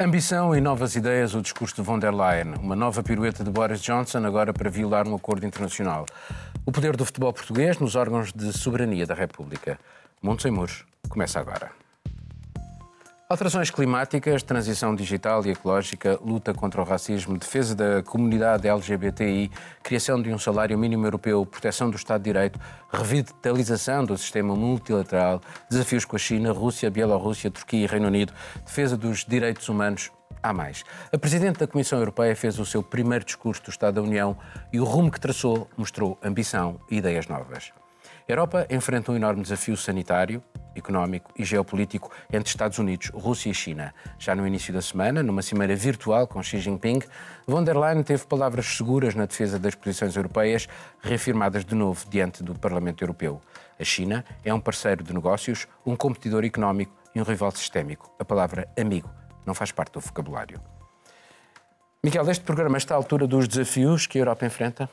Ambição e novas ideias, o discurso de von der Leyen. Uma nova pirueta de Boris Johnson, agora para violar um acordo internacional. O poder do futebol português nos órgãos de soberania da República. Montes e Muros começa agora. Alterações climáticas, transição digital e ecológica, luta contra o racismo, defesa da comunidade LGBTI, criação de um salário mínimo europeu, proteção do Estado de Direito, revitalização do sistema multilateral, desafios com a China, Rússia, Bielorrússia, Turquia e Reino Unido, defesa dos direitos humanos. Há mais. A Presidente da Comissão Europeia fez o seu primeiro discurso do Estado da União e o rumo que traçou mostrou ambição e ideias novas. A Europa enfrenta um enorme desafio sanitário, económico e geopolítico entre Estados Unidos, Rússia e China. Já no início da semana, numa cimeira virtual com Xi Jinping, von der Leyen teve palavras seguras na defesa das posições europeias, reafirmadas de novo diante do Parlamento Europeu. A China é um parceiro de negócios, um competidor económico e um rival sistémico. A palavra amigo não faz parte do vocabulário. Miguel, este programa está à altura dos desafios que a Europa enfrenta?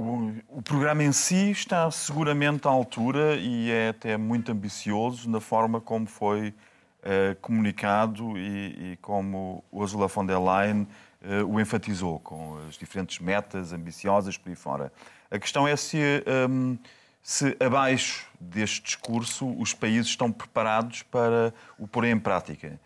O, programa em si está seguramente à altura e é até muito ambicioso na forma como foi uh, comunicado e, e, como Ursula von der Leyen uh, o enfatizou, com as diferentes metas ambiciosas por aí fora. A questão é se, um, ehm, se abaixo deste discurso os países estão preparados para o pôr em prática.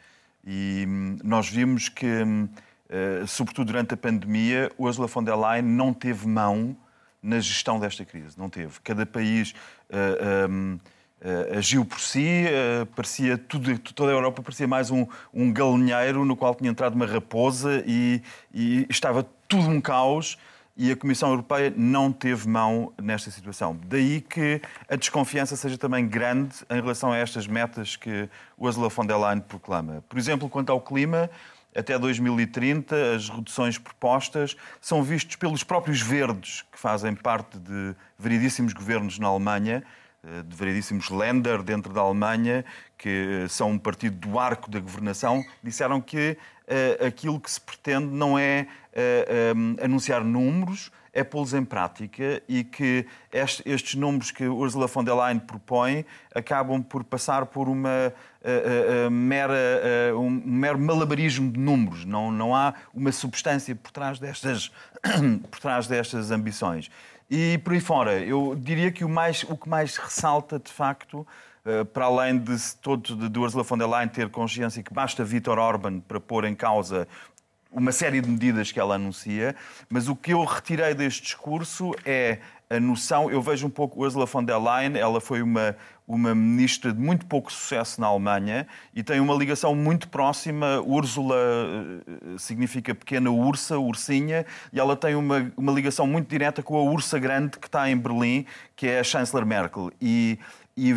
E um, nós vimos que, um, uh, eh, sobretudo durante a pandemia, Ursula von der Leyen não teve mão na gestão desta crise. Não teve. Cada país uh, eh, um, uh, eh, agiu por si, uh, parecia tudo, toda a Europa parecia mais um, um galinheiro no qual tinha entrado uma raposa e, e estava tudo um caos e a Comissão Europeia não teve mão nesta situação. Daí que a desconfiança seja também grande em relação a estas metas que Ursula von der Leyen proclama. Por exemplo, quanto ao clima, até 2030, as reduções propostas são vistas pelos próprios verdes, que fazem parte de variedíssimos governos na Alemanha, eh, de variedíssimos Länder dentro da Alemanha, que são um partido do arco da governação, disseram que uh, aquilo que se pretende não é uh, um, anunciar números, é pô-los em prática e que este, estes números que Ursula von der Leyen propõe acabam por passar por uma uh, uh, mera, uh, um mero malabarismo de números. Não, não há uma substância por trás destas, por trás destas ambições. E por aí fora, eu diria que o, mais, o que mais ressalta, de facto, para além de todo de Ursula von der Leyen ter consciência que basta Vítor Orban para pôr em causa uma série de medidas que ela anuncia, mas o que eu retirei deste discurso é a noção, eu vejo um pouco Ursula von der Leyen, ela foi uma, uma ministra de muito pouco sucesso na Alemanha e tem uma ligação muito próxima. Úrsula eh, significa pequena ursa, ursinha, e ela tem uma, uma ligação muito direta com a ursa grande que está em Berlim, que é a chanceler Merkel. E, e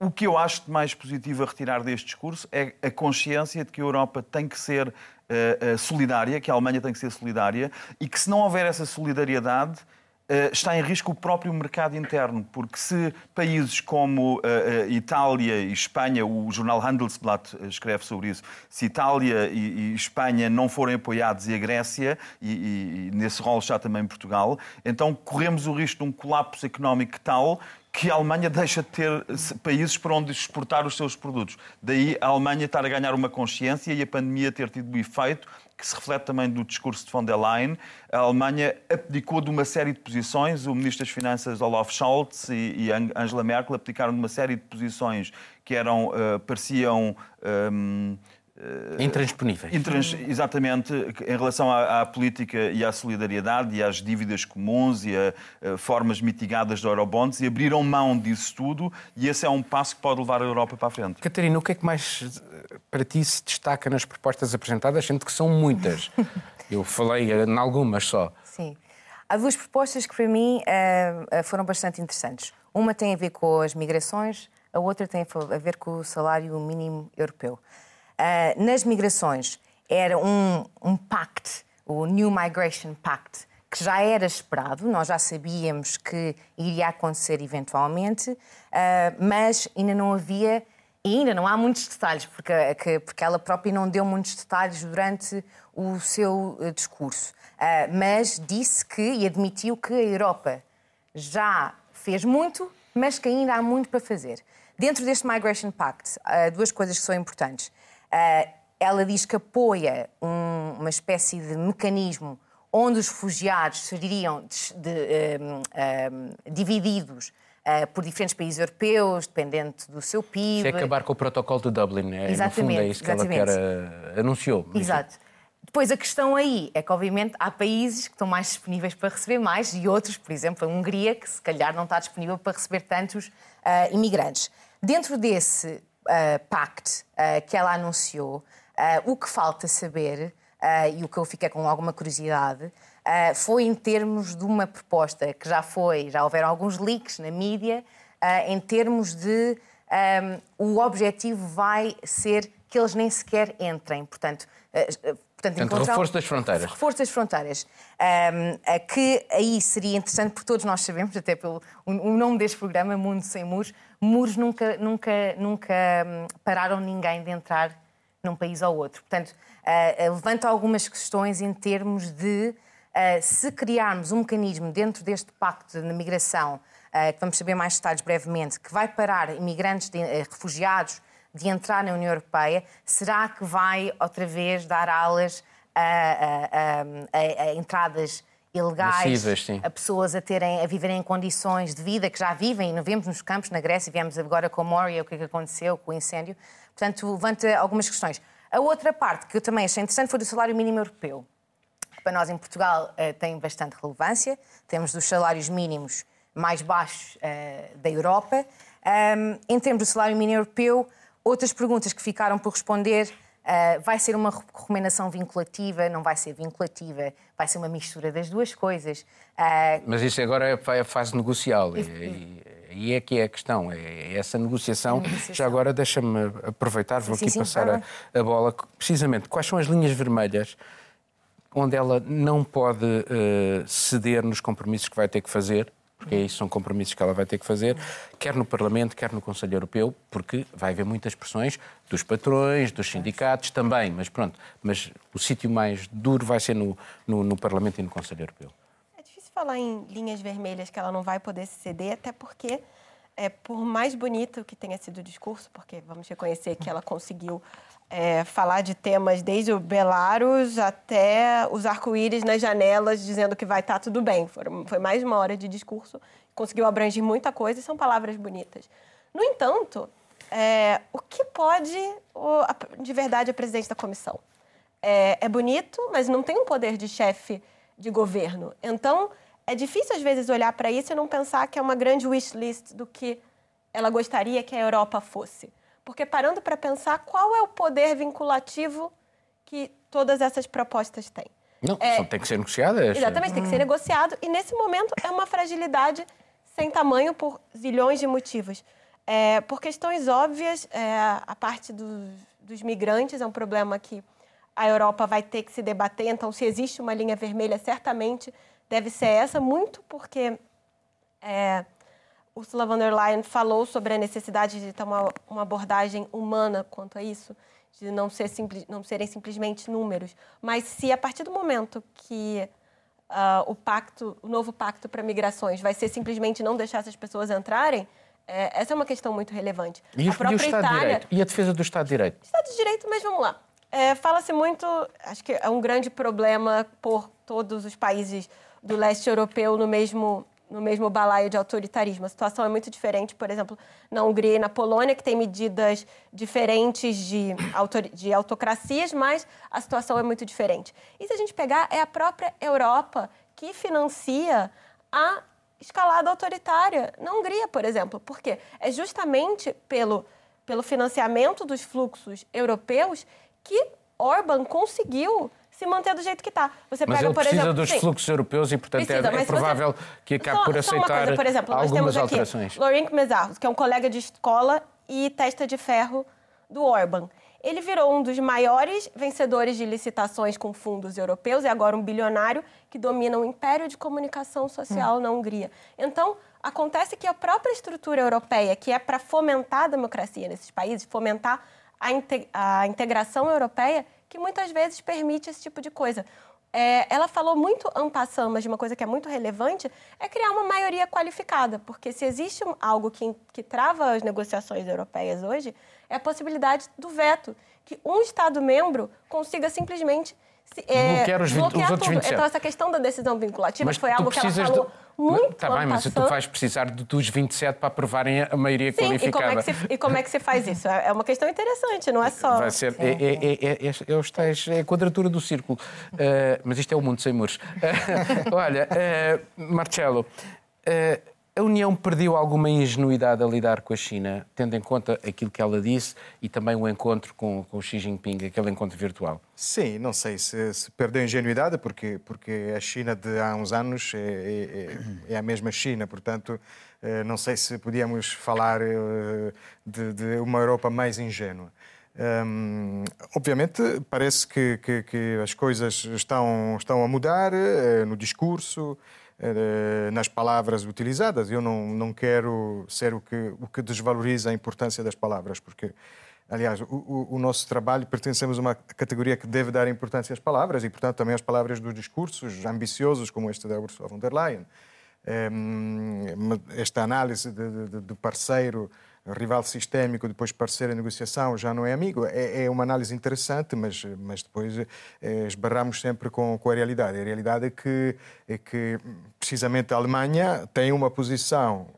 o que eu acho de mais positivo a retirar deste discurso é a consciência de que a Europa tem que ser uh, solidária, que a Alemanha tem que ser solidária e que se não houver essa solidariedade, Uh, está em risco o próprio mercado interno, porque se países como Itália e Espanha, o jornal Handelsblatt escreve sobre isso, se Itália e, Espanha não forem apoiados e a Grécia, e, e nesse rol está também Portugal, então corremos o risco de um colapso económico tal que a Alemanha deixa de ter países para onde exportar os seus produtos. Daí a Alemanha estar a ganhar uma consciência e a pandemia ter tido o efeito que se reflete também do discurso de von der Leyen. A Alemanha abdicou de uma série de posições. O Ministro das Finanças Olaf Scholz e, Angela Merkel abdicaram de uma série de posições que eram, uh, pareciam... Uh, intransponíveis. Intrans, exatamente, em relação à, à, política e à solidariedade e às dívidas comuns e a, a, formas mitigadas de eurobonds e abriram mão disso tudo e esse é um passo que pode levar a Europa para a frente. Catarina, o que é que mais para ti se destaca nas propostas apresentadas, sendo que são muitas? Eu falei em algumas só. Sim. Há duas propostas que para mim uh, foram bastante interessantes. Uma tem a ver com as migrações, a outra tem a ver com o salário mínimo europeu. Uh, nas migrações era um, um pact, o New Migration Pact, que já era esperado, nós já sabíamos que iria acontecer eventualmente, uh, mas ainda não havia e ainda não há muitos detalhes, porque, porque ela própria não deu muitos detalhes durante o seu uh, discurso. Uh, mas disse que e admitiu que a Europa já fez muito, mas que ainda há muito para fazer. Dentro deste Migration Pact, duas coisas que são importantes. Ela diz que apoia um, uma espécie de mecanismo onde os refugiados seriam de, de, um, um, divididos uh, por diferentes países europeus, dependente do seu PIB. Se é acabar com o protocolo de Dublin, é, exatamente, no fundo é isso que exatamente. ela quer, uh, anunciou. Exato. Depois a questão aí é que, obviamente, há países que estão mais disponíveis para receber mais e outros, por exemplo, a Hungria, que se calhar não está disponível para receber tantos uh, imigrantes. Dentro desse uh, pacto uh, que ela anunciou, o que falta saber, e o que eu fiquei com alguma curiosidade, foi em termos de uma proposta que já foi, já houveram alguns leaks na mídia, em termos de um, o objetivo vai ser que eles nem sequer entrem. Portanto, Portanto, encontrar... reforço das fronteiras. Reforço das fronteiras. Um, que aí seria interessante, porque todos nós sabemos, até pelo o, nome deste programa, Mundo Sem Muros, muros nunca, nunca, nunca hum, pararam ninguém de entrar num país ou outro. Portanto, uh, levanta algumas questões em termos de uh, se criarmos um mecanismo dentro deste pacto de migração, uh, que vamos saber mais detalhes brevemente, que vai parar imigrantes, de, refugiados, de entrar na União Europeia, será que vai outra vez dar alas a, a, a, a entradas ilegais, Massivas, a pessoas a, terem, a viverem em condições de vida que já vivem, não vemos nos campos na Grécia, viemos agora com Moria, o que, é que aconteceu com o incêndio. Portanto, levanta algumas questões. A outra parte que eu também achei interessante foi do salário mínimo europeu. Para nós em Portugal eh, tem bastante relevância, temos dos salários mínimos mais baixos eh, da Europa. em termos do salário mínimo europeu, Outras perguntas que ficaram por responder. Uh, vai ser uma recomendação vinculativa? Não vai ser vinculativa? Vai ser uma mistura das duas coisas? Uh... Mas isso agora é a fase negocial. E, e é que é a questão, é essa negociação. negociação. Já agora deixa-me aproveitar, vou sim, aqui sim, passar a, a, bola. Precisamente, quais são as linhas vermelhas onde ela não pode uh, ceder nos compromissos que vai ter que fazer porque isso são compromissos que ela vai ter que fazer, quer no Parlamento, quer no Conselho Europeu, porque vai haver muitas pressões dos patrões, dos sindicatos também, mas pronto, mas o sítio mais duro vai ser no, no, no Parlamento e no Conselho Europeu. É difícil falar em linhas vermelhas que ela não vai poder ceder, até porque é, por mais bonito que tenha sido o discurso, porque vamos reconhecer que ela conseguiu é, falar de temas desde o Belarus até os arco-íris nas janelas dizendo que vai estar tá tudo bem. foi mais uma hora de discurso, conseguiu abranger muita coisa e são palavras bonitas. No entanto, é, o que pode o, de verdade a presidente da comissão? É, é bonito, mas não tem um poder de chefe de governo. Então, é difícil às vezes olhar para isso e não pensar que é uma grande wish list do que ela gostaria que a Europa fosse. Porque parando para pensar, qual é o poder vinculativo que todas essas propostas têm? Não, é, tem que ser negociadas. Exatamente, tem que ser negociado. E nesse momento é uma fragilidade sem tamanho por zilhões de motivos. É, por questões óbvias, é, a parte dos, dos migrantes é um problema que a Europa vai ter que se debater. Então, se existe uma linha vermelha, certamente deve ser essa, muito porque é, Ursula von der Leyen falou sobre a necessidade de ter uma, uma abordagem humana quanto a isso, de não, ser simples, não serem simplesmente números. Mas se a partir do momento que uh, o pacto, o novo pacto para migrações vai ser simplesmente não deixar essas pessoas entrarem, é, essa é uma questão muito relevante. E, a própria e o Estado Itália, de Direito? E a defesa do Estado de Direito? Estado de Direito, mas vamos lá. É, Fala-se muito, acho que é um grande problema por todos os países do leste europeu no mesmo no mesmo balaio de autoritarismo. A situação é muito diferente, por exemplo, na Hungria e na Polônia, que tem medidas diferentes de, de autocracias, mas a situação é muito diferente. E se a gente pegar, é a própria Europa que financia a escalada autoritária na Hungria, por exemplo. Por quê? É justamente pelo, pelo financiamento dos fluxos europeus que Orban conseguiu se manter do jeito que está. Você mas pega, ele por precisa exemplo, dos sim, fluxos europeus e, portanto, é- precisa, é, é provável você... que acabe só, por aceitar coisa, por exemplo, algumas nós temos alterações. Aqui Lorenk Mezarros, que é um colega de escola e testa de ferro do Orban. Ele virou um dos maiores vencedores de licitações com fundos europeus e agora um bilionário que domina o um império de comunicação social hum. na Hungria. Então, acontece que a própria estrutura europeia, que é para fomentar a democracia nesses países, fomentar a, a integração europeia, que muitas vezes permite esse tipo de coisa. É, ela falou muito ampassando, mas de uma coisa que é muito relevante, é criar uma maioria qualificada, porque se existe algo que, que trava as negociações europeias hoje, é a possibilidade do veto, que um Estado-membro consiga simplesmente é, bloquear os, 20, bloquear os outros 27. Então, essa questão da decisão vinculativa mas foi algo que ela falou de... muito Está bem, mas tu vais precisar dos 27 para aprovarem a maioria Sim, qualificada. E como, é que se, e como é que se faz isso? É uma questão interessante, não é só... Vai ser, é, é, é, é, é, os tais, é a quadratura do círculo. Uh, mas isto é o mundo sem muros. Uh, olha, uh, Marcelo... A União perdeu alguma ingenuidade a lidar com a China, tendo em conta aquilo que ela disse e também o encontro com, com Xi Jinping, aquele encontro virtual? Sim, não sei se, se perdeu ingenuidade, porque, porque a China de há uns anos é, é, é a mesma China, portanto, eh, não sei se podíamos falar eh, de, de uma Europa mais ingênua. Um, obviamente, parece que, que, que, as coisas estão, estão a mudar uh, no discurso, nas palavras utilizadas. Eu não, não quero ser o que, o que desvaloriza a importância das palavras, porque, aliás, o, o, nosso trabalho pertencemos a uma categoria que deve dar importância às palavras e, portanto, também às palavras dos discursos ambiciosos, como este da Ursula von der Leyen. Um, esta análise de parceiro rival sistémico, depois parceiro em negociação, já não é amigo. É, é uma análise interessante, mas, mas depois é, esbarramos sempre com a realidade. A realidade é que, é que, precisamente, a Alemanha tem uma posição,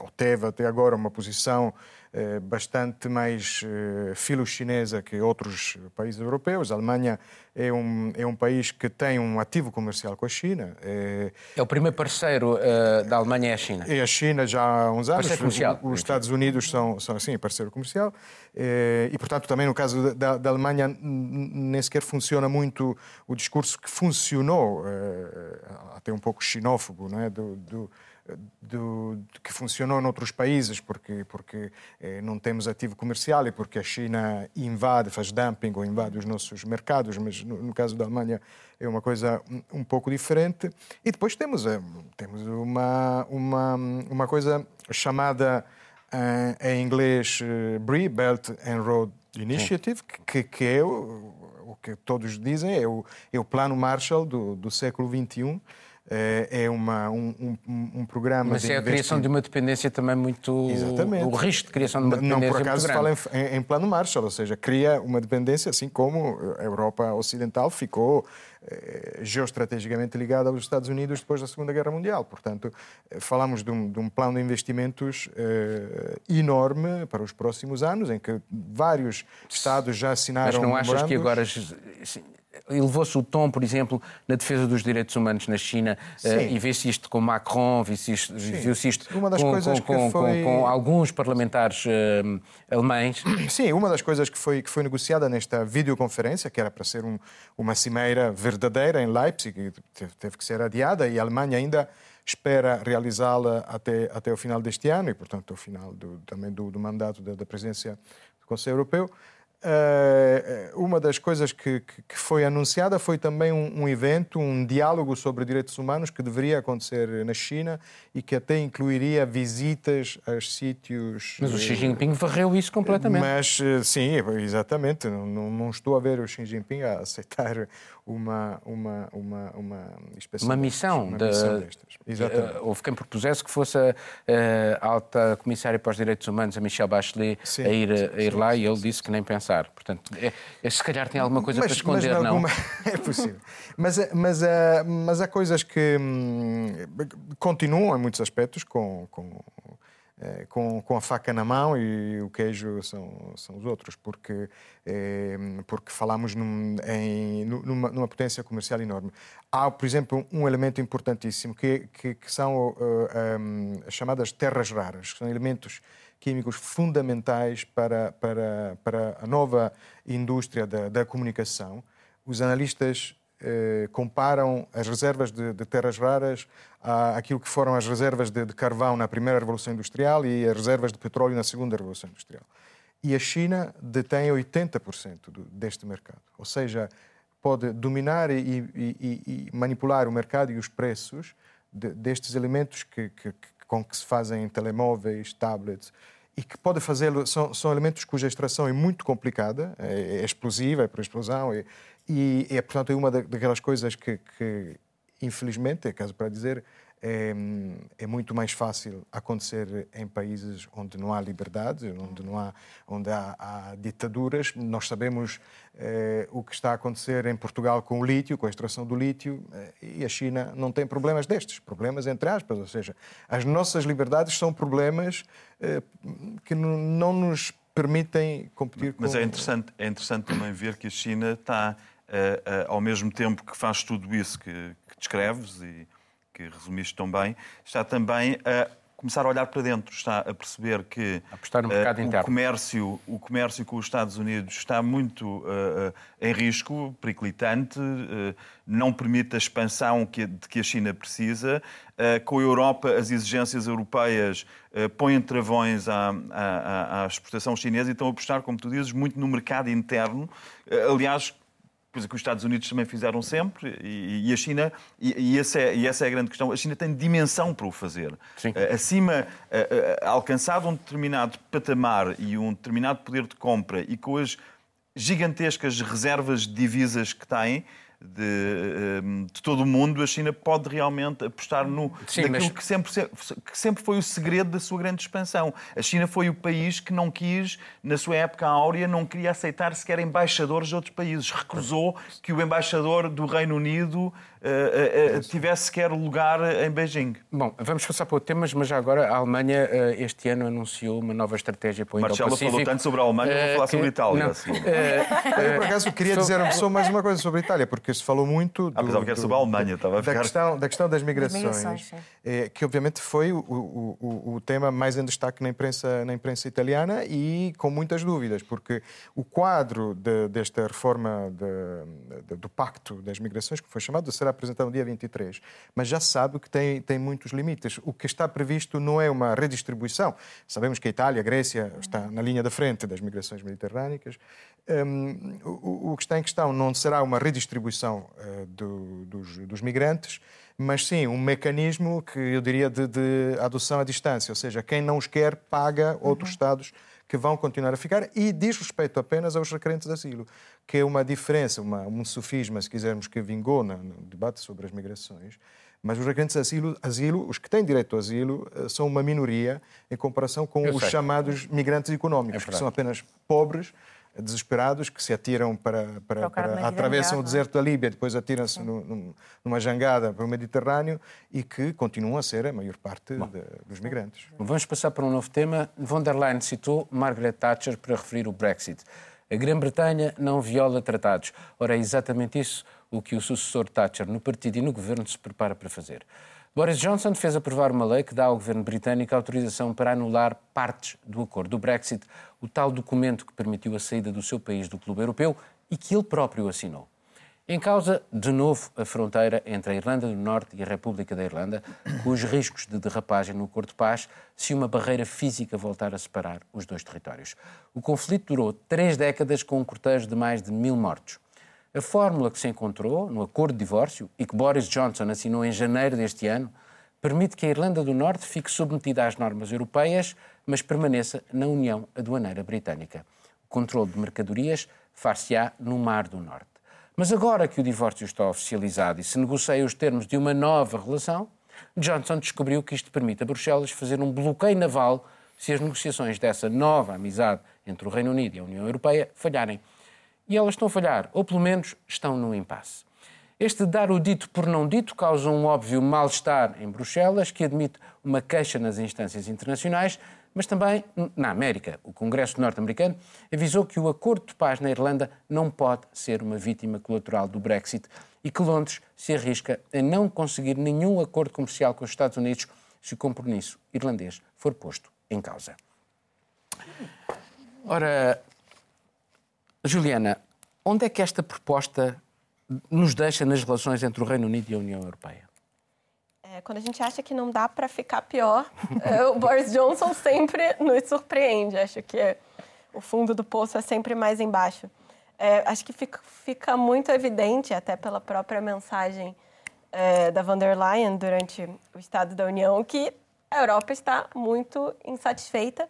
ou teve até agora uma posição eh, bastante mais eh, filo-chinesa que outros países europeus. A Alemanha é um, é um país que tem um ativo comercial com a China. É, é o primeiro parceiro uh, da Alemanha é a China. É a China já há uns anos. Parceiro comercial. Os, os Estados Unidos são, são assim, parceiro comercial. É, e, portanto, também no caso da, da, Alemanha nem sequer funciona muito o discurso que funcionou, até um pouco xenófobo, não é? do, do do, que funcionou noutros países, porque, porque eh, não temos ativo comercial e porque a China invade, faz dumping ou invade os nossos mercados, mas no, no caso da Alemanha é uma coisa um, um pouco diferente. E depois temos, eh, temos uma, uma, uma coisa chamada eh, em inglês eh, BRI, Belt and Road Initiative, que, que é o, o que todos dizem, é o, é o plano Marshall do, do século XXI, é, é uma, um, um, um programa. Mas é a criação de uma dependência também muito. Exatamente. O risco de criação de uma dependência. Não por acaso fala em, em, plano Marshall, ou seja, cria uma dependência, assim como a Europa Ocidental ficou eh, geoestrategicamente ligada aos Estados Unidos depois da Segunda Guerra Mundial. Portanto, eh, falamos de um, de um plano de investimentos eh, enorme para os próximos anos, em que vários Estados já assinaram. Mas não achas que agora elevou-se o tom, por exemplo, na defesa dos direitos humanos na China uh, e vê-se isto com Macron, viu-se isto, viu isto com, com, foi... com, alguns parlamentares uh, alemães. Sim, uma das coisas que foi, que foi negociada nesta videoconferência, que era para ser um, uma cimeira verdadeira em Leipzig, teve que ser adiada e a Alemanha ainda espera realizá-la até, até o final deste ano e, portanto, ao final do, também do, do mandato da, da presidência do Conselho Europeu. Uh, uma das coisas que, que, foi anunciada foi também um, um, evento, um diálogo sobre direitos humanos que deveria acontecer na China e que até incluiria visitas a sítios. Mas o Xi Jinping varreu isso completamente. Mas eh, sim, exatamente. Não, não, estou a ver o Xi Jinping a aceitar uma uma uma uma, uma missão, uma de, missão destas. Exatamente. Uh, houve quem propusesse que fosse a, a alta comissária para os direitos humanos, a Michelle Bachelet, sim, a ir, a ir sim, lá sim, e ele disse que nem pensar. Portanto, é, é, se calhar tem alguma coisa mas, para esconder, mas alguma... não? é possível. Mas, mas, mas há coisas que hum, continuam em muitos aspectos com, com eh, com, com a faca na mão e o queijo são, são os outros, porque, eh, porque falamos num, em, numa, numa, potência comercial enorme. Há, por exemplo, um elemento importantíssimo que, que, que são uh, um, as chamadas terras raras, que são elementos químicos fundamentais para, para, para a nova indústria da, da comunicação. Os analistas eh, comparam as reservas de, de, terras raras àquilo que foram as reservas de, de, carvão na primeira Revolução Industrial e as reservas de petróleo na segunda Revolução Industrial. E a China detém 80% do, deste mercado. Ou seja, pode dominar e, e, e manipular o mercado e os preços de, destes elementos que, que, com que se fazem telemóveis, tablets, e que pode fazê-lo, são, são, elementos cuja extração é muito complicada, é, é explosiva, é por explosão, é, e, é, portanto, é uma daquelas coisas que, que infelizmente, é caso para dizer, é, é, muito mais fácil acontecer em países onde não há liberdade, onde não há, onde há, há ditaduras. Nós sabemos eh, o que está a acontecer em Portugal com o lítio, com a extração do lítio, eh, e a China não tem problemas destes, problemas entre aspas, ou seja, as nossas liberdades são problemas eh, que não nos permitem competir Mas com... é interessante, é interessante também ver que a China está, ao mesmo tempo que faz tudo isso que, que descreves e que resumiste tão bem, está também a começar a olhar para dentro, está a perceber que Apostar no mercado uh, interno. o comércio, o comércio com os Estados Unidos está muito uh, em risco, periclitante, não permite a expansão que, de que a China precisa. com a Europa, as exigências europeias põem travões à, à, à exportação chinesa e estão a apostar, como tu dizes, muito no mercado interno. aliás, coisa que os Estados Unidos também fizeram sempre, e, e a China, e, e, essa é, e essa é a grande questão, a China tem dimensão para o fazer. Sim. Uh, acima, uh, uh, alcançado um determinado patamar e um determinado poder de compra e com as gigantescas reservas de divisas que tem, de, ehm, de, todo o mundo, a China pode realmente apostar no Sim, naquilo mas... que, sempre, que sempre foi o segredo da sua grande expansão. A China foi o país que não quis, na sua época áurea, não queria aceitar sequer embaixadores de outros países. Recusou que o embaixador do Reino Unido uh, uh, tivesse sequer lugar em Beijing. Bom, vamos passar para outro tema, mas já agora a Alemanha uh, este ano anunciou uma nova estratégia para o Marcelo falou tanto sobre a Alemanha, vou falar que... sobre a Itália. Não. Assim. Eu, por acaso, queria dizer só mais uma coisa sobre a Itália, porque se falou muito... Do, ah, que era sobre a Alemanha, estava a ficar... da, questão, da questão das migrações, migrações é, que obviamente foi o, o, o, o, tema mais em destaque na imprensa, na imprensa italiana e com muitas dúvidas, porque o quadro de, desta reforma de, de, do Pacto das Migrações, que foi chamado, será apresentado no dia 23, mas já sabe que tem, tem muitos limites. O que está previsto não é uma redistribuição. Sabemos que a Itália, a Grécia, está na linha da frente das migrações mediterrânicas. Um, o, o, que está em questão não será uma redistribuição uh, do, dos, dos, migrantes, mas sim um mecanismo que eu diria de, de adoção à distância, ou seja, quem não os quer paga outros uhum. Estados que vão continuar a ficar e diz respeito apenas aos requerentes de asilo, que é uma diferença, uma, um sofisma, se quisermos, que vingou no debate sobre as migrações. Mas os requerentes de asilo, asilo, os que têm direito ao asilo, eh, são uma minoria em comparação com Eu os sei. chamados migrantes económicos, é que são apenas pobres, desesperados que se atiram para, para, para atravessam o deserto da Líbia, depois atiram-se numa jangada para o Mediterrâneo e que continuam a ser a maior parte de, dos migrantes. Vamos passar para um novo tema. Von der Leyen citou Margaret Thatcher para referir o Brexit. A Grã-Bretanha não viola tratados. Ora, é exatamente isso o que o sucessor Thatcher no partido e no governo se prepara para fazer. Boris Johnson fez aprovar uma lei que dá ao governo britânico autorização para anular partes do acordo do Brexit, o tal documento que permitiu a saída do seu país do clube europeu e que ele próprio assinou. Em causa, de novo, a fronteira entre a Irlanda do Norte e a República da Irlanda, com os riscos de derrapagem no acordo de paz se uma barreira física voltar a separar os dois territórios. O conflito durou três décadas com um cortejo de mais de mil mortos. A fórmula que se encontrou no acordo de divórcio e que Boris Johnson assinou em janeiro deste ano permite que a Irlanda do Norte fique submetida às normas europeias, mas permaneça na União Aduaneira Britânica. O controle de mercadorias far-se-á no Mar do Norte. Mas agora que o divórcio está oficializado e se negocia os termos de uma nova relação, Johnson descobriu que isto permite a Bruxelas fazer um bloqueio naval se as negociações dessa nova amizade entre o Reino Unido e a União Europeia falharem e elas estão a falhar, ou pelo menos estão num impasse. Este dar o dito por não dito causa um óbvio mal-estar em Bruxelas, que admite uma queixa nas instâncias internacionais, mas também na América. O Congresso norte-americano avisou que o acordo de paz na Irlanda não pode ser uma vítima colateral do Brexit e que Londres se arrisca a não conseguir nenhum acordo comercial com os Estados Unidos se o compromisso irlandês for posto em causa. Ora, Juliana, onde é que esta proposta nos deixa nas relações entre o Reino Unido e a União Europeia? É, quando a gente acha que não dá para ficar pior, é, o Boris Johnson sempre nos surpreende. Acho que o fundo do poço é sempre mais embaixo. É, acho que fica, fica, muito evidente, até pela própria mensagem é, da von der Leyen durante o Estado da União, que a Europa está muito insatisfeita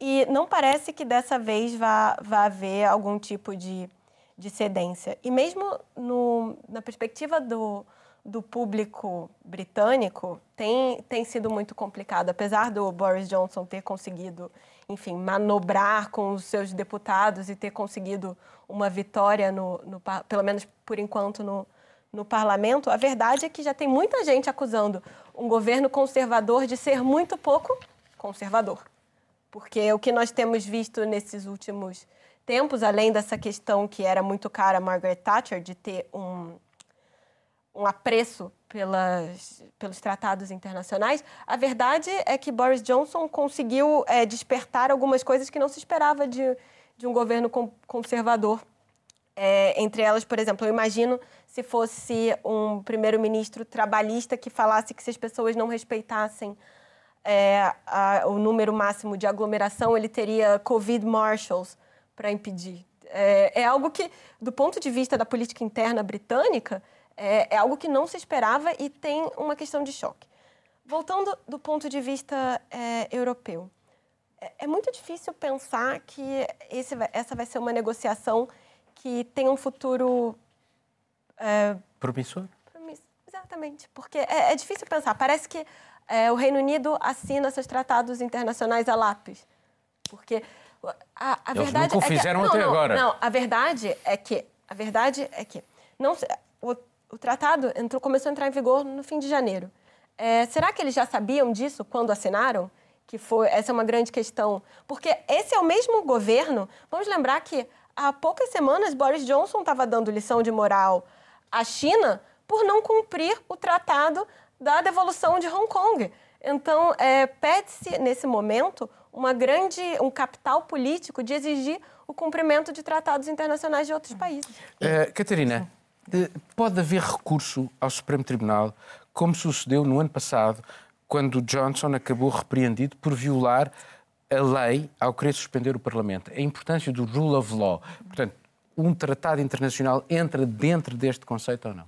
e não parece que dessa vez vá, vá haver algum tipo de, de cedência. E mesmo no, na perspectiva do, do público britânico tem, tem sido muito complicado. Apesar do Boris Johnson ter conseguido, enfim, manobrar com os seus deputados e ter conseguido uma vitória, no, no pelo menos por enquanto, no, no parlamento, a verdade é que já tem muita gente acusando um governo conservador de ser muito pouco conservador. Porque o que nós temos visto nesses últimos tempos, além dessa questão que era muito cara a Margaret Thatcher, de ter um, um apreço pelas, pelos tratados internacionais, a verdade é que Boris Johnson conseguiu é, despertar algumas coisas que não se esperava de, de um governo conservador. É, entre elas, por exemplo, eu imagino se fosse um primeiro-ministro trabalhista que falasse que se as pessoas não respeitassem é, a, o número máximo de aglomeração, ele teria Covid marshals para impedir. É, é, algo que, do ponto de vista da política interna britânica, é, é, algo que não se esperava e tem uma questão de choque. Voltando do ponto de vista é, europeu, é, é, muito difícil pensar que esse, essa vai ser uma negociação que tem um futuro é, promissor? Exatamente, porque é, é, difícil pensar. Parece que é, o Reino Unido assina seus tratados internacionais a lápis, porque a, a verdade é fizeram que, até não, agora. Não, a verdade é que a verdade é que não o, o tratado entrou, começou a entrar em vigor no fim de janeiro. É, será que eles já sabiam disso quando assinaram? Que foi essa é uma grande questão, porque esse é o mesmo governo. Vamos lembrar que há poucas semanas Boris Johnson estava dando lição de moral à China por não cumprir o tratado da devolução de Hong Kong. Então, é, pede-se, nesse momento, uma grande, um capital político de exigir o cumprimento de tratados internacionais de outros países. Uh, Catarina, pode haver recurso ao Supremo Tribunal, como sucedeu no ano passado, quando Johnson acabou repreendido por violar a lei ao querer suspender o Parlamento. A importância do rule of law. Portanto, um tratado internacional entra dentro deste conceito ou não?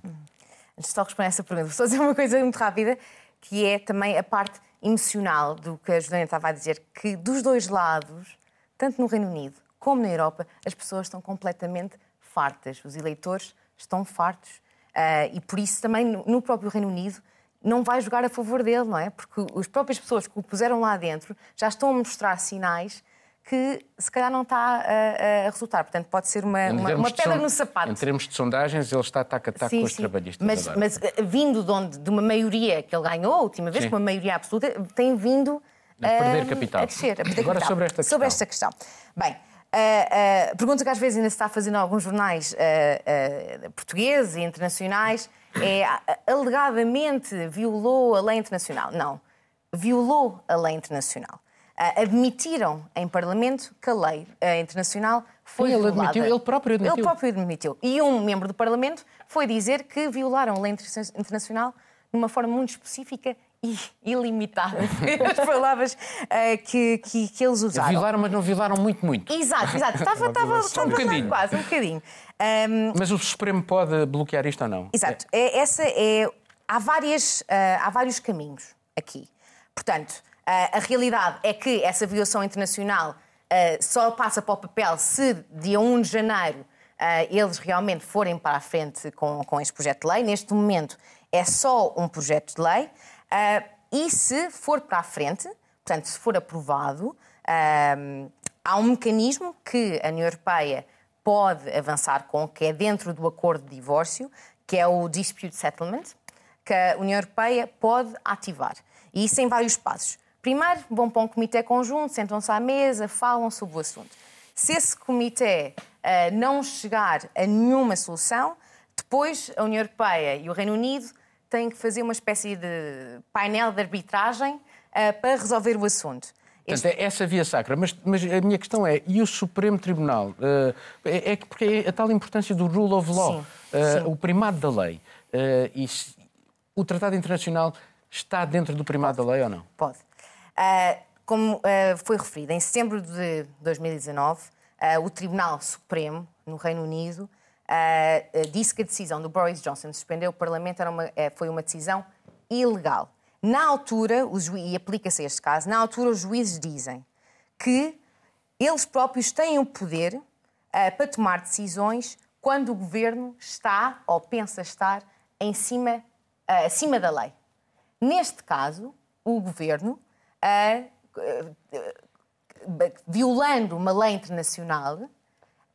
Antes de só responder essa pergunta, vou só dizer uma coisa muito rápida, que é também a parte emocional do que a Juliana estava a dizer, que dos dois lados, tanto no Reino Unido como na Europa, as pessoas estão completamente fartas. Os eleitores estão fartos. Uh, e por isso também no próprio Reino Unido não vai jogar a favor dele, não é? Porque as próprias pessoas que o puseram lá dentro já estão a mostrar sinais que se calhar não está a, a resultar. Portanto, pode ser uma, uma, uma pedra no sapato. Em termos de sondagens, ele está tac a tac com os sim. trabalhistas. Mas, mas, eh, vindo de, onde, de uma maioria que ele ganhou a última vez, sim. com uma maioria absoluta, tem vindo a perder capital. A descer, a perder Agora capital. sobre esta questão. Sobre esta questão. Bem, a, a pergunta que às vezes ainda se está fazendo em alguns jornais uh, uh, portugueses e internacionais é alegadamente violou a lei internacional. Não. Violou a lei internacional. Uh, admitiram em Parlamento que a lei uh, internacional foi ele violada. Admitiu, ele próprio admitiu. Ele próprio admitiu. E um membro do Parlamento foi dizer que violaram a lei internacional de uma forma muito específica e ilimitada. As palavras uh, que, que, que, eles usaram. Violaram, mas não violaram muito, muito. Exato, exato. Estava, estava, estava um bocadinho. quase, um bocadinho. Um, mas o Supremo pode bloquear isto ou não? Exato. É. Essa é, há, várias, há vários caminhos aqui. Portanto, a realidade é que essa violação internacional só passa para o papel se, dia 1 de janeiro, eles realmente forem para a frente com, com este projeto de lei. Neste momento é só um projeto de lei. E se for para a frente, portanto, se for aprovado, há um mecanismo que a União Europeia pode avançar com, que é dentro do acordo de divórcio, que é o Dispute Settlement, que a União Europeia pode ativar. E isso em vários passos. Primeiro, vão para um comitê conjunto, sentam-se à mesa, falam sobre o assunto. Se esse comitê uh, não chegar a nenhuma solução, depois a União Europeia e o Reino Unido têm que fazer uma espécie de painel de arbitragem uh, para resolver o assunto. Portanto, é essa via sacra. Mas, mas, a minha questão é, e o Supremo Tribunal? Uh, é, é, porque é a tal importância do rule of law, sim, sim. o primado da lei. e o Tratado Internacional está dentro do primado Pode. da lei ou não? Pode. Uh, como uh, foi referido, em setembro de 2019, uh, ah, o Tribunal Supremo, no Reino Unido, disse que a decisão do Boris Johnson de suspender o Parlamento uma, foi uma decisão ilegal. Na altura, e aplica-se a este caso, na altura os juízes dizem que eles próprios têm o poder para tomar decisões quando o governo está ou pensa estar em cima acima da lei. Neste caso, o governo, uh, violando uma lei internacional,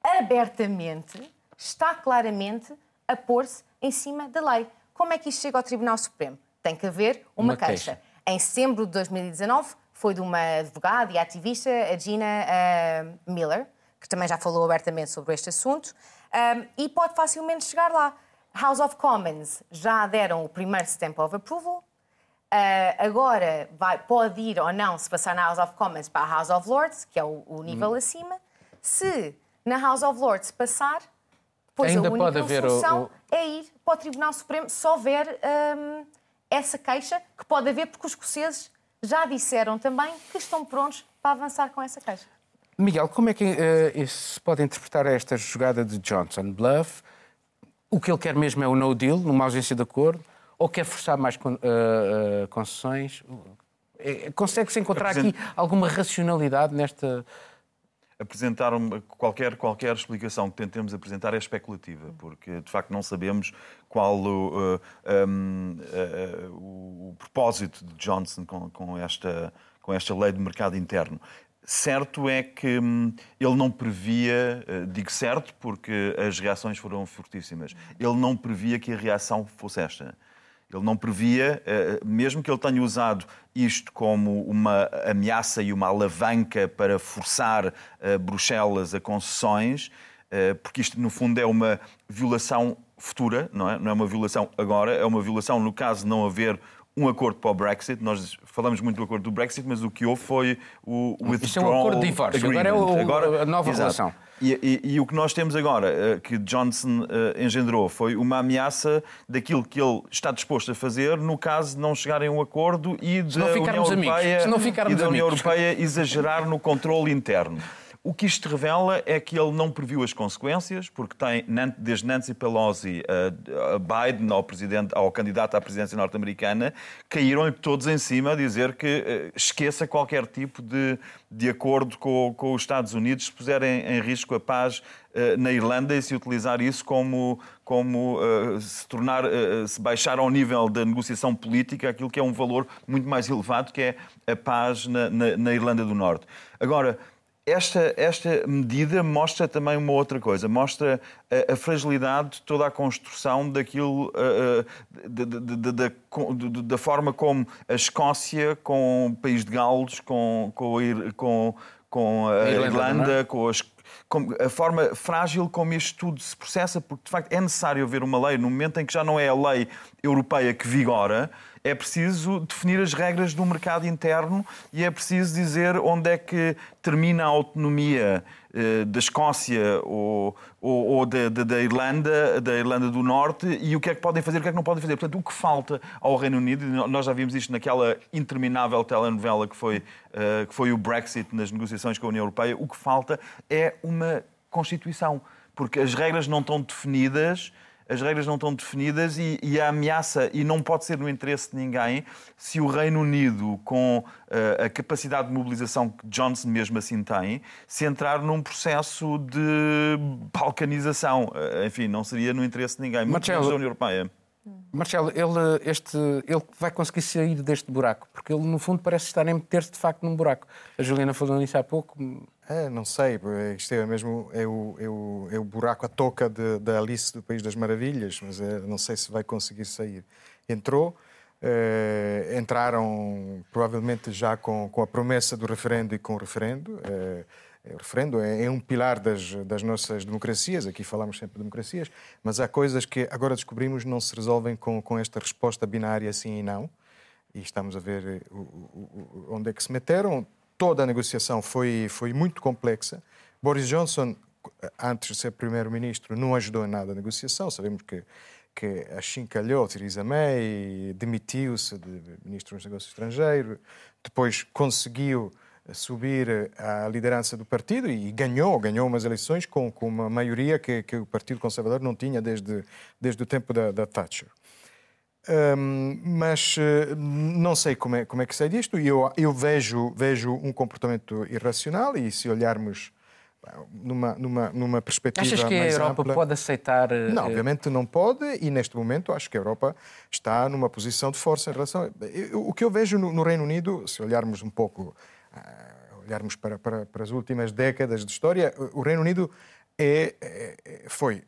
abertamente está claramente a pôr-se em cima da lei. Como é que isto chega ao Tribunal Supremo? Tem que haver uma, uma queixa. queixa. Em setembro de 2019, foi de uma advogada e ativista, a Gina uh, Miller, que também já falou abertamente sobre este assunto, um, e pode facilmente chegar lá. House of Commons já deram o primeiro stamp of approval. Uh, agora vai, pode ir ou não, se passar na House of Commons, para a House of Lords, que é o, o nível hum. acima. Se na House of Lords passar, depois Ainda a única pode haver solução o... é ir para o Tribunal Supremo se houver um, essa queixa, que pode haver porque os escoceses já disseram também que estão prontos para avançar com essa queixa. Miguel, como é que uh, se pode interpretar esta jogada de Johnson? Bluff? O que ele quer mesmo é o no deal, numa ausência de acordo? Ou quer forçar mais uh, uh, concessões? Consegue-se encontrar Apresent... aqui alguma racionalidade nesta, apresentar uma, qualquer, qualquer explicação que tentemos apresentar é especulativa, porque de facto não sabemos qual o, uh, um, uh, o propósito de Johnson com, com, esta, com esta lei de mercado interno. Certo é que hum, ele não previa, digo certo porque as reações foram fortíssimas, ele não previa que a reação fosse esta. Ele não previa, eh, mesmo que ele tenha usado isto como uma ameaça e uma alavanca para forçar eh, Bruxelas a concessões, eh, porque isto, no fundo, é uma violação futura, não é? Não é uma violação agora, é uma violação no caso de não haver um acordo para o Brexit. Nós falamos muito do acordo do Brexit, mas o que houve foi o withdrawal Isto é um acordo de divórcio, agora é o, agora, a nova exato. relação. E, e, e, o que nós temos agora, eh, que Johnson uh, engendrou, foi uma ameaça daquilo que ele está disposto a fazer no caso de não chegarem a um acordo e da União Europeia, e da União Europeia exagerar no controle interno. O que isto revela é que ele não previu as consequências, porque tem, desde Nancy Pelosi a Biden, ao, presidente, ao candidato à presidência norte-americana, caíram-lhe todos em cima a dizer que eh, esqueça qualquer tipo de, de acordo com, com os Estados Unidos se puserem em risco a paz uh, na Irlanda e se utilizar isso como, como uh, se tornar, se baixar ao nível da negociação política aquilo que é um valor muito mais elevado, que é a paz na, na, na Irlanda do Norte. Agora, esta, esta medida mostra também uma outra coisa, mostra a, a fragilidade de toda a construção daquilo, da forma como a Escócia, com o país de Gales, com, com, com, com a, a Irlanda, Irlanda com as a forma frágil como isto tudo se processa, porque de facto é necessário haver uma lei no momento em que já não é a lei europeia que vigora, é preciso definir as regras do mercado interno e é preciso dizer onde é que termina a autonomia da Escócia ou, ou, ou da, da, da, Irlanda, da Irlanda do Norte e o que é que podem fazer, o que é que não podem fazer. Portanto, o que falta ao Reino Unido, nós já vimos isto naquela interminável telenovela que foi, uh, que foi o Brexit nas negociações com a União Europeia, o que falta é uma Constituição, porque as regras não estão definidas as regras não estão definidas e, e, a ameaça, e não pode ser no interesse de ninguém, se o Reino Unido, com uh, a capacidade de mobilização que Johnson mesmo assim tem, se entrar num processo de balcanização. Uh, enfim, não seria no interesse de ninguém, muito menos da União Europeia. Marcelo, ele, este, ele vai conseguir sair deste buraco, porque ele, no fundo, parece estar a meter-se de facto num buraco. A Juliana falou nisso há pouco. É, não sei, isto é mesmo é o, é o, é o buraco à toca da Alice do País das Maravilhas, mas é, não sei se vai conseguir sair. Entrou, eh, entraram provavelmente já com, com a promessa do referendo e com o referendo. Eh, o referendo é, é, um pilar das, das nossas democracias, aqui falamos sempre de democracias, mas há coisas que agora descobrimos não se resolvem com, com esta resposta binária sim e não. E estamos a ver eh, o, o, onde é que se meteram. Toda a negociação foi, foi muito complexa. Boris Johnson, antes de ser primeiro-ministro, não ajudou em nada a negociação. Sabemos que que achincalhou Theresa May, demitiu-se de ministro dos Negócios Estrangeiros, depois conseguiu subir à liderança do partido e ganhou, ganhou umas eleições com, com uma maioria que, que o Partido Conservador não tinha desde, desde o tempo da, da Thatcher. Um, mas uh, não sei como é, como é que sai disto. Eu, eu vejo, vejo um comportamento irracional e se olharmos numa, numa, numa perspectiva Achas que a mais Europa ampla. pode aceitar... eh, Não, obviamente não pode, e neste momento acho que a Europa está numa posição de força em relação. O que eu vejo no, no Reino Unido, se olharmos um pouco, olharmos para, para, para as últimas décadas de história, o Reino Unido é, é- foi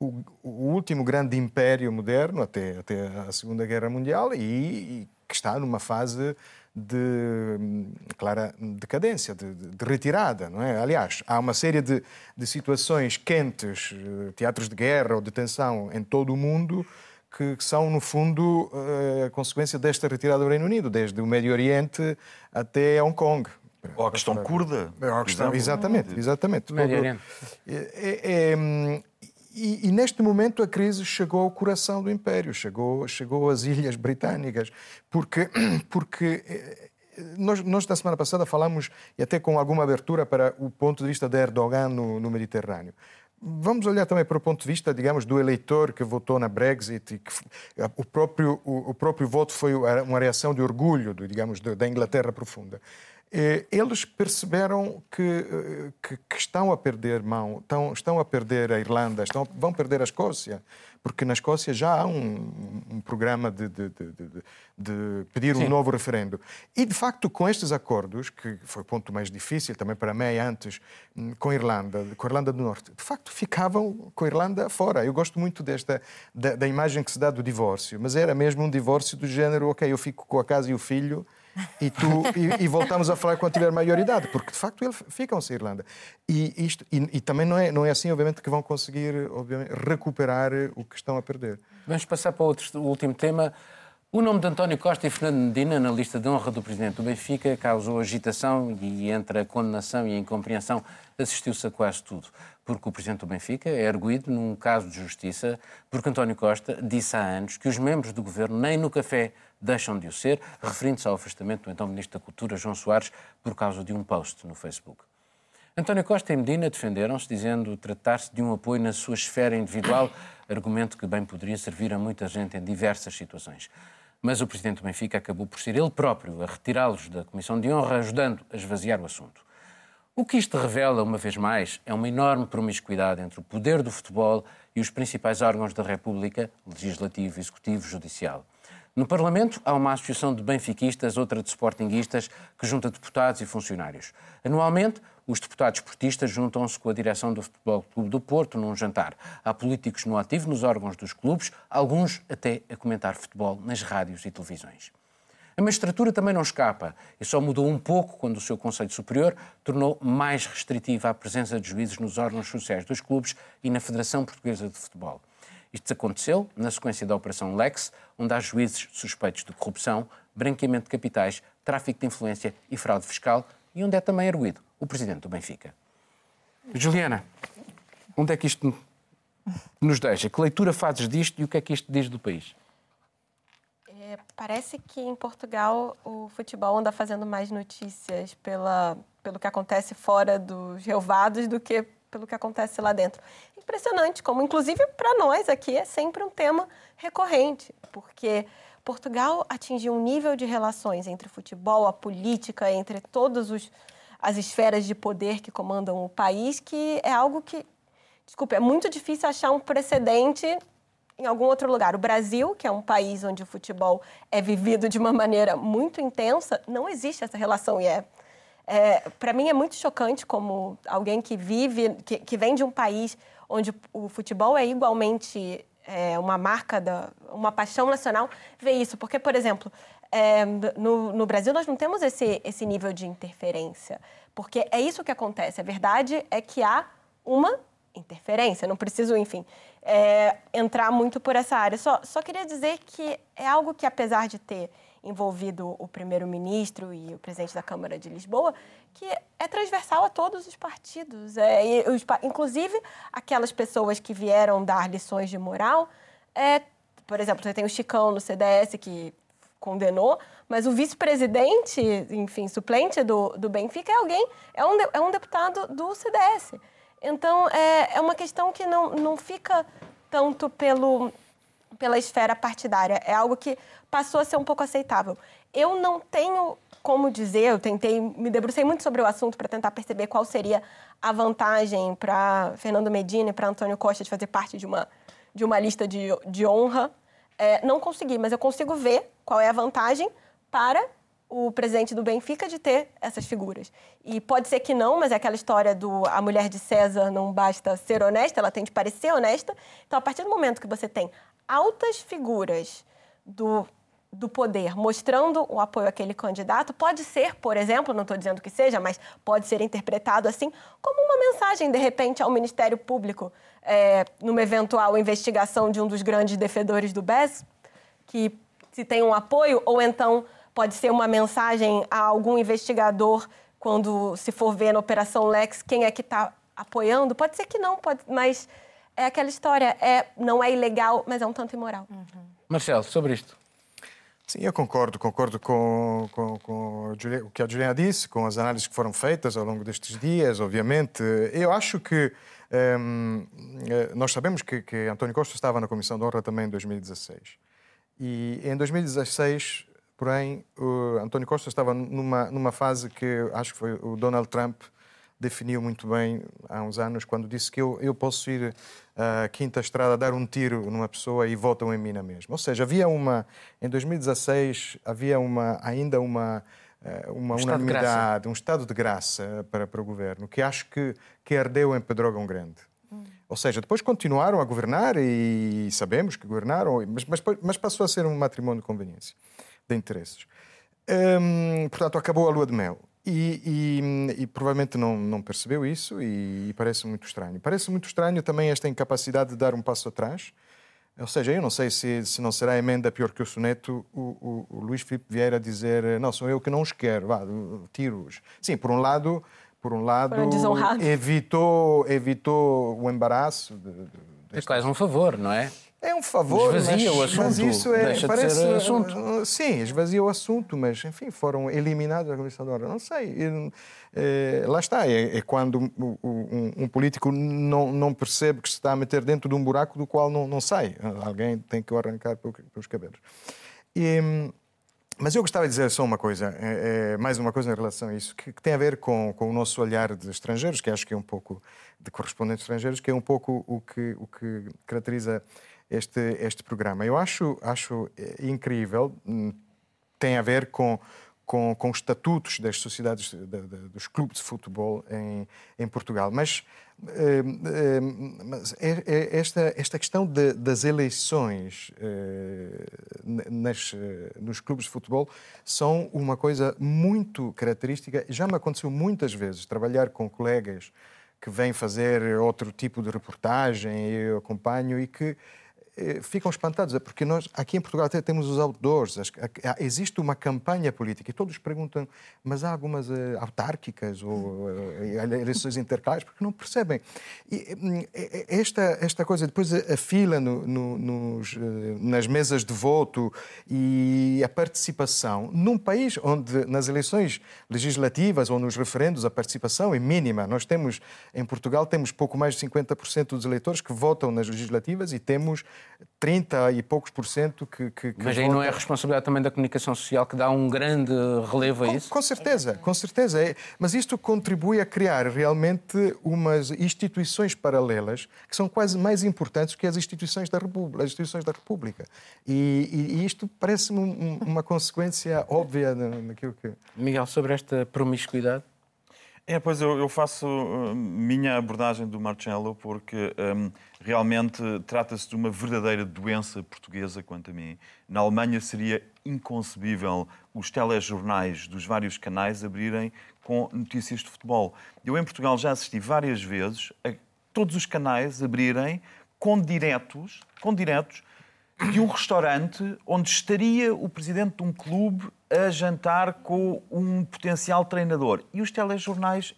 o, o último grande império moderno até, até a Segunda Guerra Mundial e, e que está numa fase de clara decadência, de, de- de retirada, não é? Aliás, há uma série de, de situações quentes, eh, teatros de guerra ou de tensão em todo o mundo que são, no fundo, eh, a consequência desta retirada do Reino Unido, desde o Médio Oriente até Hong Kong. Ou a questão curda. É uma por questão- exatamente, exatamente. Médio Oriente. É- é- é, e, e neste momento a crise chegou ao coração do Império, chegou, chegou às Ilhas Britânicas, porque, porque eh, nós, nós na semana passada falamos, e até com alguma abertura para o ponto de vista de Erdogan no, no Mediterrâneo. Vamos olhar também para o ponto de vista, digamos, do eleitor que votou na Brexit e que o próprio, o, o próprio voto foi uma reação de orgulho, digamos, da Inglaterra profunda. Eh, Eles perceberam que, eh, que, que estão a perder mão, estão, estão a perder a Irlanda, estão, vão perder a Escócia, porque na Escócia já há um, um programa de, de, de- de- pedir um novo referendo. E, de facto, com estes acordos, que foi o ponto mais difícil também para mim antes, hum, com a Irlanda, com a Irlanda do Norte, de facto ficavam com a Irlanda fora. Eu gosto muito desta, da, da imagem que se dá do divórcio, mas era mesmo um divórcio do género, ok, eu fico com a casa e o filho, e, tu, e, e voltamos a falar quando tiver maioridade, porque de facto eles ficam sem Irlanda. E, isto, e, e também não é, não é assim, obviamente, que vão conseguir recuperar o que estão a perder. Vamos passar para outro, o último tema. O nome de António Costa e Fernando Medina na lista de honra do presidente do Benfica causou agitação e entre a condenação e a incompreensão assistiu-se a quase tudo. Porque o presidente do Benfica é arguído num caso de justiça porque António Costa disse há anos que os membros do governo nem no café deixam de o ser, referindo-se ao afastamento do então Ministro da Cultura, João Soares, por causa de um post no Facebook. António Costa e Medina defenderam-se, dizendo tratar-se de um apoio na sua esfera individual, argumento que bem poderia servir a muita gente em diversas situações. Mas o presidente do Benfica acabou por ser ele próprio a retirá-los da Comissão de Honra, ajudando a esvaziar o assunto. O que isto revela, uma vez mais, é uma enorme promiscuidade entre o poder do futebol e os principais órgãos da República, legislativo, executivo, judicial. No Parlamento há uma associação de benfiquistas, outra de sportinguistas, que junta deputados e funcionários. Anualmente, os deputados portistas juntam-se com a direção do Futebol Clube do Porto num jantar. Há políticos no ativo nos órgãos dos clubes, alguns até a comentar futebol nas rádios e televisões. A magistratura também não escapa e só mudou um pouco quando o seu Conselho Superior tornou mais restritiva a presença de juízes nos órgãos sociais dos clubes e na Federação Portuguesa de Futebol. Isto aconteceu na sequência da Operação Lex, onde há juízes suspeitos de corrupção, branqueamento de capitais, tráfico de influência e fraude fiscal e onde é também arguído o presidente do Benfica. Juliana, onde é que isto nos deixa? Que leitura fazes disto e o que é que isto diz do país? Parece que em Portugal o futebol anda fazendo mais notícias pela, pelo que acontece fora dos relvados do que pelo que acontece lá dentro. Impressionante, como inclusive para nós aqui é sempre um tema recorrente, porque Portugal atingiu um nível de relações entre futebol, a política, entre todas as esferas de poder que comandam o país, que é algo que, desculpe, é muito difícil achar um precedente em algum outro lugar. O Brasil, que é um país onde o futebol é vivido de uma maneira muito intensa, não existe essa relação e é, é para mim é muito chocante como alguém que vive, que, que vem de um país onde o futebol é igualmente é, uma marca, da, uma paixão nacional, ver isso. Porque, por exemplo, é, no, no Brasil nós não temos esse, esse nível de interferência, porque é isso que acontece. A verdade é que há uma interferência, não preciso, enfim, é, entrar muito por essa área. Só, só queria dizer que é algo que, apesar de ter envolvido o primeiro-ministro e o presidente da Câmara de Lisboa, que é transversal a todos os partidos. É, os, inclusive, aquelas pessoas que vieram dar lições de moral. É, por exemplo, você tem o Chicão no CDS, que condenou, mas o vice-presidente, enfim, suplente do, do Benfica é alguém, é um, é um deputado do CDS. Então, é, é uma questão que não, não fica tanto pelo, pela esfera partidária. É algo que passou a ser um pouco aceitável. Eu não tenho como dizer, eu tentei, me debrucei muito sobre o assunto para tentar perceber qual seria a vantagem para Fernando Medina e para Antônio Costa de fazer parte de uma, de uma lista de, de honra. É, não consegui, mas eu consigo ver qual é a vantagem para o presidente do Benfica de ter essas figuras. E pode ser que não, mas é aquela história do a mulher de César não basta ser honesta, ela tem de parecer honesta. Então, a partir do momento que você tem altas figuras do do poder mostrando o apoio àquele candidato pode ser, por exemplo, não estou dizendo que seja, mas pode ser interpretado assim como uma mensagem, de repente, ao Ministério Público, é, numa eventual investigação de um dos grandes defensores do BES, que se tem um apoio, ou então pode ser uma mensagem a algum investigador quando se for ver na Operação Lex quem é que está apoiando. Pode ser que não, pode, mas é aquela história, é, não é ilegal, mas é um tanto imoral. Uhum. Marcelo, sobre isto. Sim, eu concordo, concordo com, com, com o que a Juliana disse, com as análises que foram feitas ao longo destes dias, obviamente. Eu acho que um, eh, nós sabemos que, que António Costa estava na Comissão de Honra também em 2016. E em 2016, porém, António Costa estava numa, numa fase que acho que foi o Donald Trump definiu muito bem há uns anos, quando disse que eu, eu posso ir à Quinta Estrada dar um tiro numa pessoa e votam em mim na mesma. Ou seja, havia uma. Em 2016, havia uma, ainda uma. Eh, uma um unanimidade, um estado de graça para, para o governo, que acho que, que herdeu em Pedrógão Grande. Hum. Ou seja, depois continuaram a governar e sabemos que governaram, mas, mas, mas passou a ser um matrimónio de conveniência, de interesses. Hum, portanto, acabou a lua de mel. E, e, e, provavelmente não, não percebeu isso e, e, parece muito estranho. Parece muito estranho também esta incapacidade de dar um passo atrás. Ou seja, eu não sei se, se não será a emenda pior que o soneto o, o, o Luís Filipe Vieira dizer não, sou eu que não os quero, vá, tiro-os. Sim, por um lado, por um lado evitou, evitou o embaraço. De, de, é quase um favor, não é? É um favor, esvazia mas, o assunto. Mas isso é, Deixa parece, de ser assunto. Uh, sim, esvazia o assunto, mas enfim, foram eliminados da Comissão de Ordem. Não sei. É, lá está, é, é quando um, um, um, político não, não percebe que se está a meter dentro de um buraco do qual não, não sai. Alguém tem que o arrancar pelos cabelos. E, mas eu gostava de dizer só uma coisa, é, é, mais uma coisa em relação a isso, que, que, tem a ver com, com o nosso olhar de estrangeiros, que acho que é um pouco de correspondentes estrangeiros, que é um pouco o que, o que caracteriza este, este programa. Eu acho, acho eh, incrível, hum, tem a ver com, com, com os estatutos das sociedades, de, de, dos clubes de futebol em, em Portugal. Mas, eh, eh, mas é, é esta, esta questão de, das eleições nas, nos clubes de futebol são uma coisa muito característica. Já me aconteceu muitas vezes trabalhar com colegas que vêm fazer outro tipo de reportagem, eu acompanho, e que eh, ficam espantados, é porque nós aqui em Portugal até temos os outdoors, existe uma campanha política e todos perguntam, mas há algumas uh, autárquicas ou uh, eleições intercalares, porque não percebem. E, hum, esta, esta coisa, depois a, fila no, no, nos, nas mesas de voto e a participação, num país onde nas eleições legislativas ou nos referendos a participação é mínima, nós temos, em Portugal, temos pouco mais de 50% dos eleitores que votam nas legislativas e temos 30 e poucos por cento que, que, que Mas aí não é a responsabilidade também da comunicação social que dá um grande relevo a com, isso? Com certeza, com certeza. É, mas isto contribui a criar realmente umas instituições paralelas que são quase mais importantes que as instituições da República. As instituições da República. E, e, isto parece-me um, uma consequência óbvia naquilo que... Miguel, sobre esta promiscuidade? É, pois eu, eu faço uh, minha abordagem do Marcelo porque um, realmente trata-se de uma verdadeira doença portuguesa, quanto a mim. Na Alemanha seria inconcebível os telejornais dos vários canais abrirem com notícias de futebol. Eu em Portugal já assisti várias vezes a todos os canais abrirem com diretos, com diretos de um restaurante onde estaria o presidente de um clube a jantar com um potencial treinador. E os telejornais,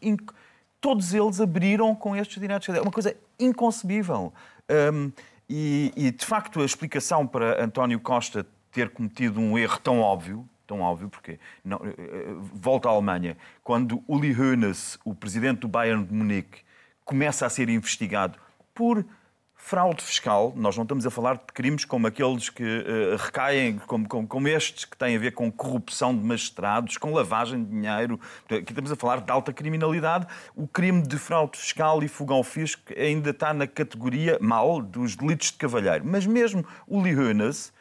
todos eles abriram com estes diretos. É uma coisa inconcebível. Um, e, e, de facto, a explicação para António Costa ter cometido um erro tão óbvio, tão óbvio, porque não, eh, eh, volta à Alemanha, quando Uli Hoeneß, o presidente do Bayern de Munique, começa a ser investigado por fraude fiscal, nós não estamos a falar de crimes como aqueles que uh, recaem, como, como, como, estes que têm a ver com corrupção de magistrados, com lavagem de dinheiro. Aqui estamos a falar de alta criminalidade. O crime de fraude fiscal e fuga ao fisco ainda está na categoria mal dos delitos de cavalheiro. Mas mesmo o Lee Hoeneß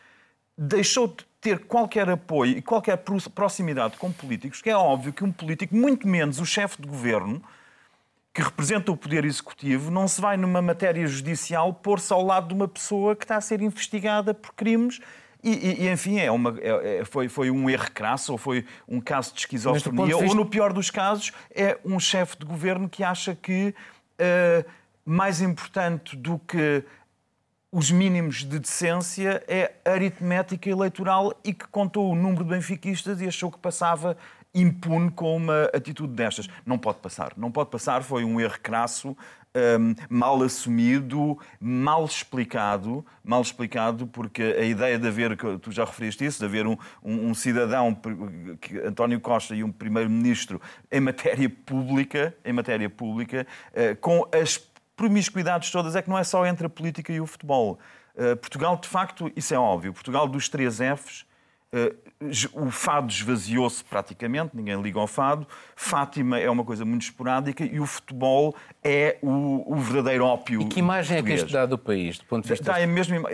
deixou de ter qualquer apoio e qualquer proximidade com políticos, que é óbvio que um político, muito menos o chefe de governo, que representa o poder executivo não se vai numa matéria judicial pôr-se ao lado de uma pessoa que está a ser investigada por crimes e, e, enfim, é uma, é, é, foi, foi um erro crasso, ou foi um caso de esquizofrenia, ou, no pior dos casos, é um chefe de governo que acha que uh, mais importante do que os mínimos de decência é aritmética eleitoral e que contou o número de benfiquistas e achou que passava impune com uma atitude destas. Não pode passar. Não pode passar. Foi um erro crasso, um, mal assumido, mal explicado. Mal explicado, porque a ideia de haver, tu já referiste isso, de haver um, um, um cidadão, António Costa e um primeiro-ministro em matéria pública, em matéria pública, uh, com as promiscuidades todas, é que não é só entre a política e o futebol. Uh, Portugal, de facto, isso é óbvio. Portugal dos três Fs o fado esvaziou-se praticamente, ninguém liga ao fado. Fátima é uma coisa muito esporádica e o futebol é o, o verdadeiro ópio. E que imagem português. é que isto dá do país, do ponto de vista. Dá a mesma,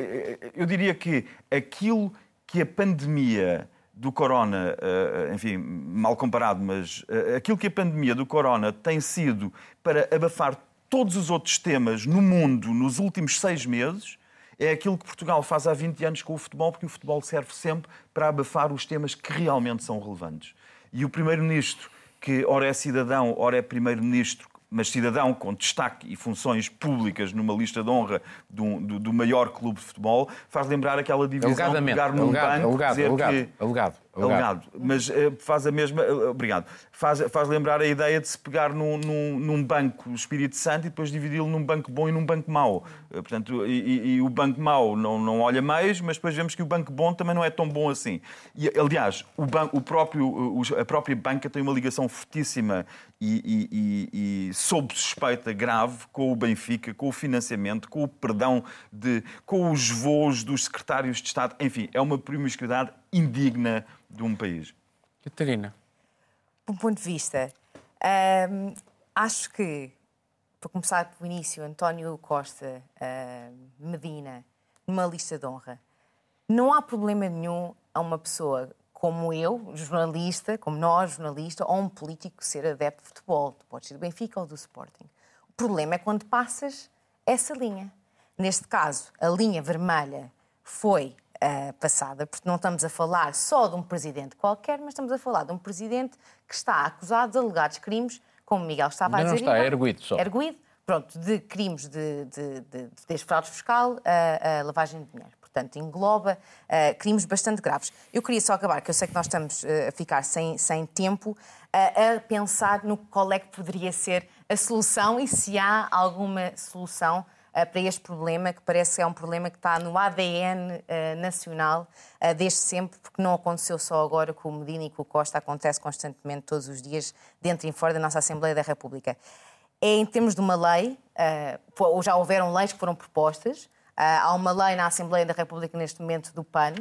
eu diria que aquilo que a pandemia do corona, eh, enfim, mal comparado, mas eh, aquilo que a pandemia do corona tem sido para abafar todos os outros temas no mundo nos últimos seis meses é aquilo que Portugal faz há 20 anos com o futebol, porque o futebol serve sempre para abafar os temas que realmente são relevantes. E o Primeiro-Ministro, que ora é cidadão, ora é Primeiro-Ministro, mas cidadão com destaque e funções públicas numa lista de honra do, do, do maior clube de futebol, faz lembrar aquela divisão de pegar num banco, alegado, dizer alegado, que... Alegado, alegado. Mas uh, faz a mesma... Uh, obrigado. Faz, faz lembrar a ideia de se pegar num, num, num banco Espírito Santo e depois dividi-lo num banco bom e num banco mau. Uh, portanto, e, e, o banco mau não, não olha mais, mas depois vemos que o banco bom também não é tão bom assim. E, aliás, o, banco, o próprio, a própria banca tem uma ligação fortíssima e, e, e, sob suspeita grave com o Benfica, com o financiamento, com o perdão, de, com os voos dos secretários de Estado. Enfim, é uma promiscuidade indigna de um país. Catarina. Do ponto de vista, hum, acho que, para começar pelo início, António Costa, hum, Medina, numa lista de honra, não há problema nenhum a uma pessoa como eu, jornalista, como nós, jornalista, ou um político ser adepto de futebol. Tu podes ser do Benfica ou do Sporting. O problema é quando passas essa linha. Neste caso, a linha vermelha foi uh, passada, porque não estamos a falar só de um presidente qualquer, mas estamos a falar de um presidente que está acusado de alegados crimes, como Miguel estava não a dizer. Não está, é erguido só. Erguido, pronto, de crimes de, de, de, de fraude fiscal a, a lavagem de dinheiro portanto, engloba uh, crimes bastante graves. Eu queria só acabar, que eu sei que nós estamos uh, a ficar sem, sem tempo, uh, a pensar no qual é que poderia ser a solução e se há alguma solução para este problema, que parece que é um problema que está no ADN nacional desde sempre, porque não aconteceu só agora com o Medina e com o Costa, acontece constantemente todos os dias, dentro e fora da nossa Assembleia da República. É em termos de uma lei, ou já houveram leis que foram propostas, há uma lei na Assembleia da República neste momento do PAN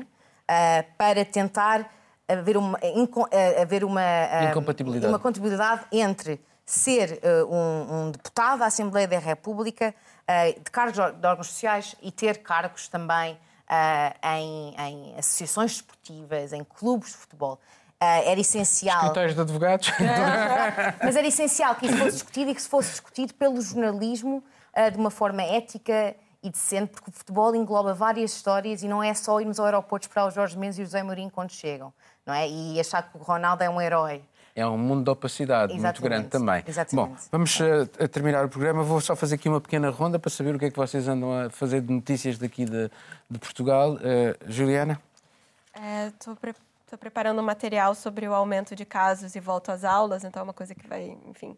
para tentar haver uma, haver uma, incompatibilidade. uma compatibilidade entre ser um, um, deputado da Assembleia da República, de cargos de órgãos sociais e ter cargos também em, em associações esportivas, em clubes de futebol. era essencial. Escritórios de advogados. Mas era essencial que isso fosse discutido e que se fosse discutido pelo jornalismo de uma forma ética e decente, porque o futebol engloba várias histórias e não é só irmos ao aeroporto esperar os Jorge Mendes e o José Mourinho quando chegam, não é? E achar que o Ronaldo é um herói. É um mundo de opacidade Exatamente. muito grande também. Exatamente. Bom, vamos uh, a terminar o programa. Vou só fazer aqui uma pequena ronda para saber o que é que vocês andam a fazer de notícias daqui de, de Portugal. Uh, Juliana? Estou é, pre preparando um material sobre o aumento de casos e volta às aulas, então é uma coisa que vai, enfim,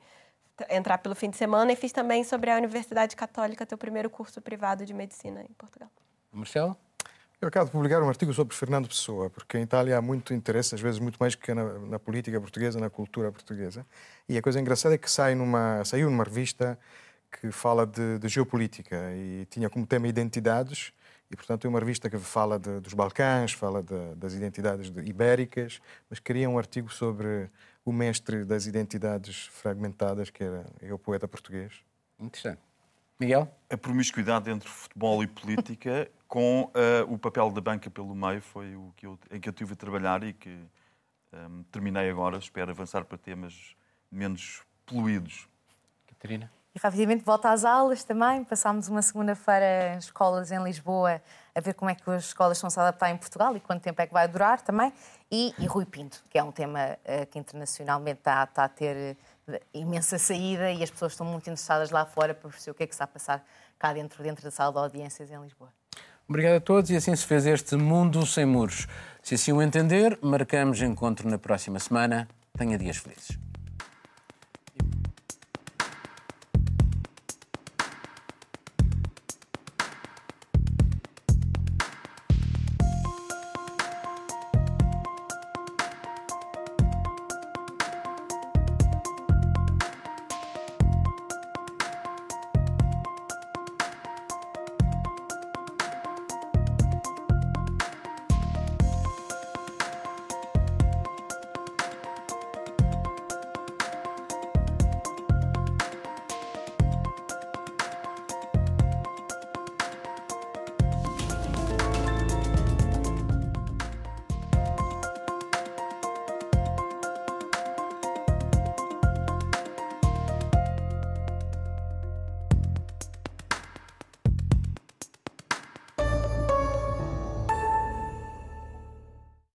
entrar pelo fim de semana e fiz também sobre a Universidade Católica, teu primeiro curso privado de medicina em Portugal. Marcelo? Eu acabo de publicar um artigo sobre Fernando Pessoa, porque em Itália há muito interesse, às vezes muito mais que na, na política portuguesa, na cultura portuguesa. E a coisa engraçada é que sai numa, saiu numa revista que fala de, de, geopolítica e tinha como tema identidades. E, portanto, é uma revista que fala de, dos Balcãs, fala de, das identidades ibéricas, mas queria um artigo sobre o mestre das identidades fragmentadas, que era é o poeta português. Interessante. Miguel? A promiscuidade entre futebol e política, com uh, o papel da banca pelo meio, foi o que eu, em que eu tive a trabalhar e que um, terminei agora. Espero avançar para temas menos poluídos. Catarina? E rapidamente volta às aulas também. Passámos uma segunda-feira em escolas em Lisboa a ver como é que as escolas estão a se adaptar em Portugal e quanto tempo é que vai durar também. E, e Rui Pinto, que é um tema uh, que internacionalmente está, está a ter uh, imensa saída e as pessoas estão muito interessadas lá fora para perceber o que é que está a passar cá dentro, dentro da sala de audiências em Lisboa. Obrigado a todos e assim se fez este Mundo Sem Muros. Se assim o entender, marcamos encontro na próxima semana. Tenha dias felizes.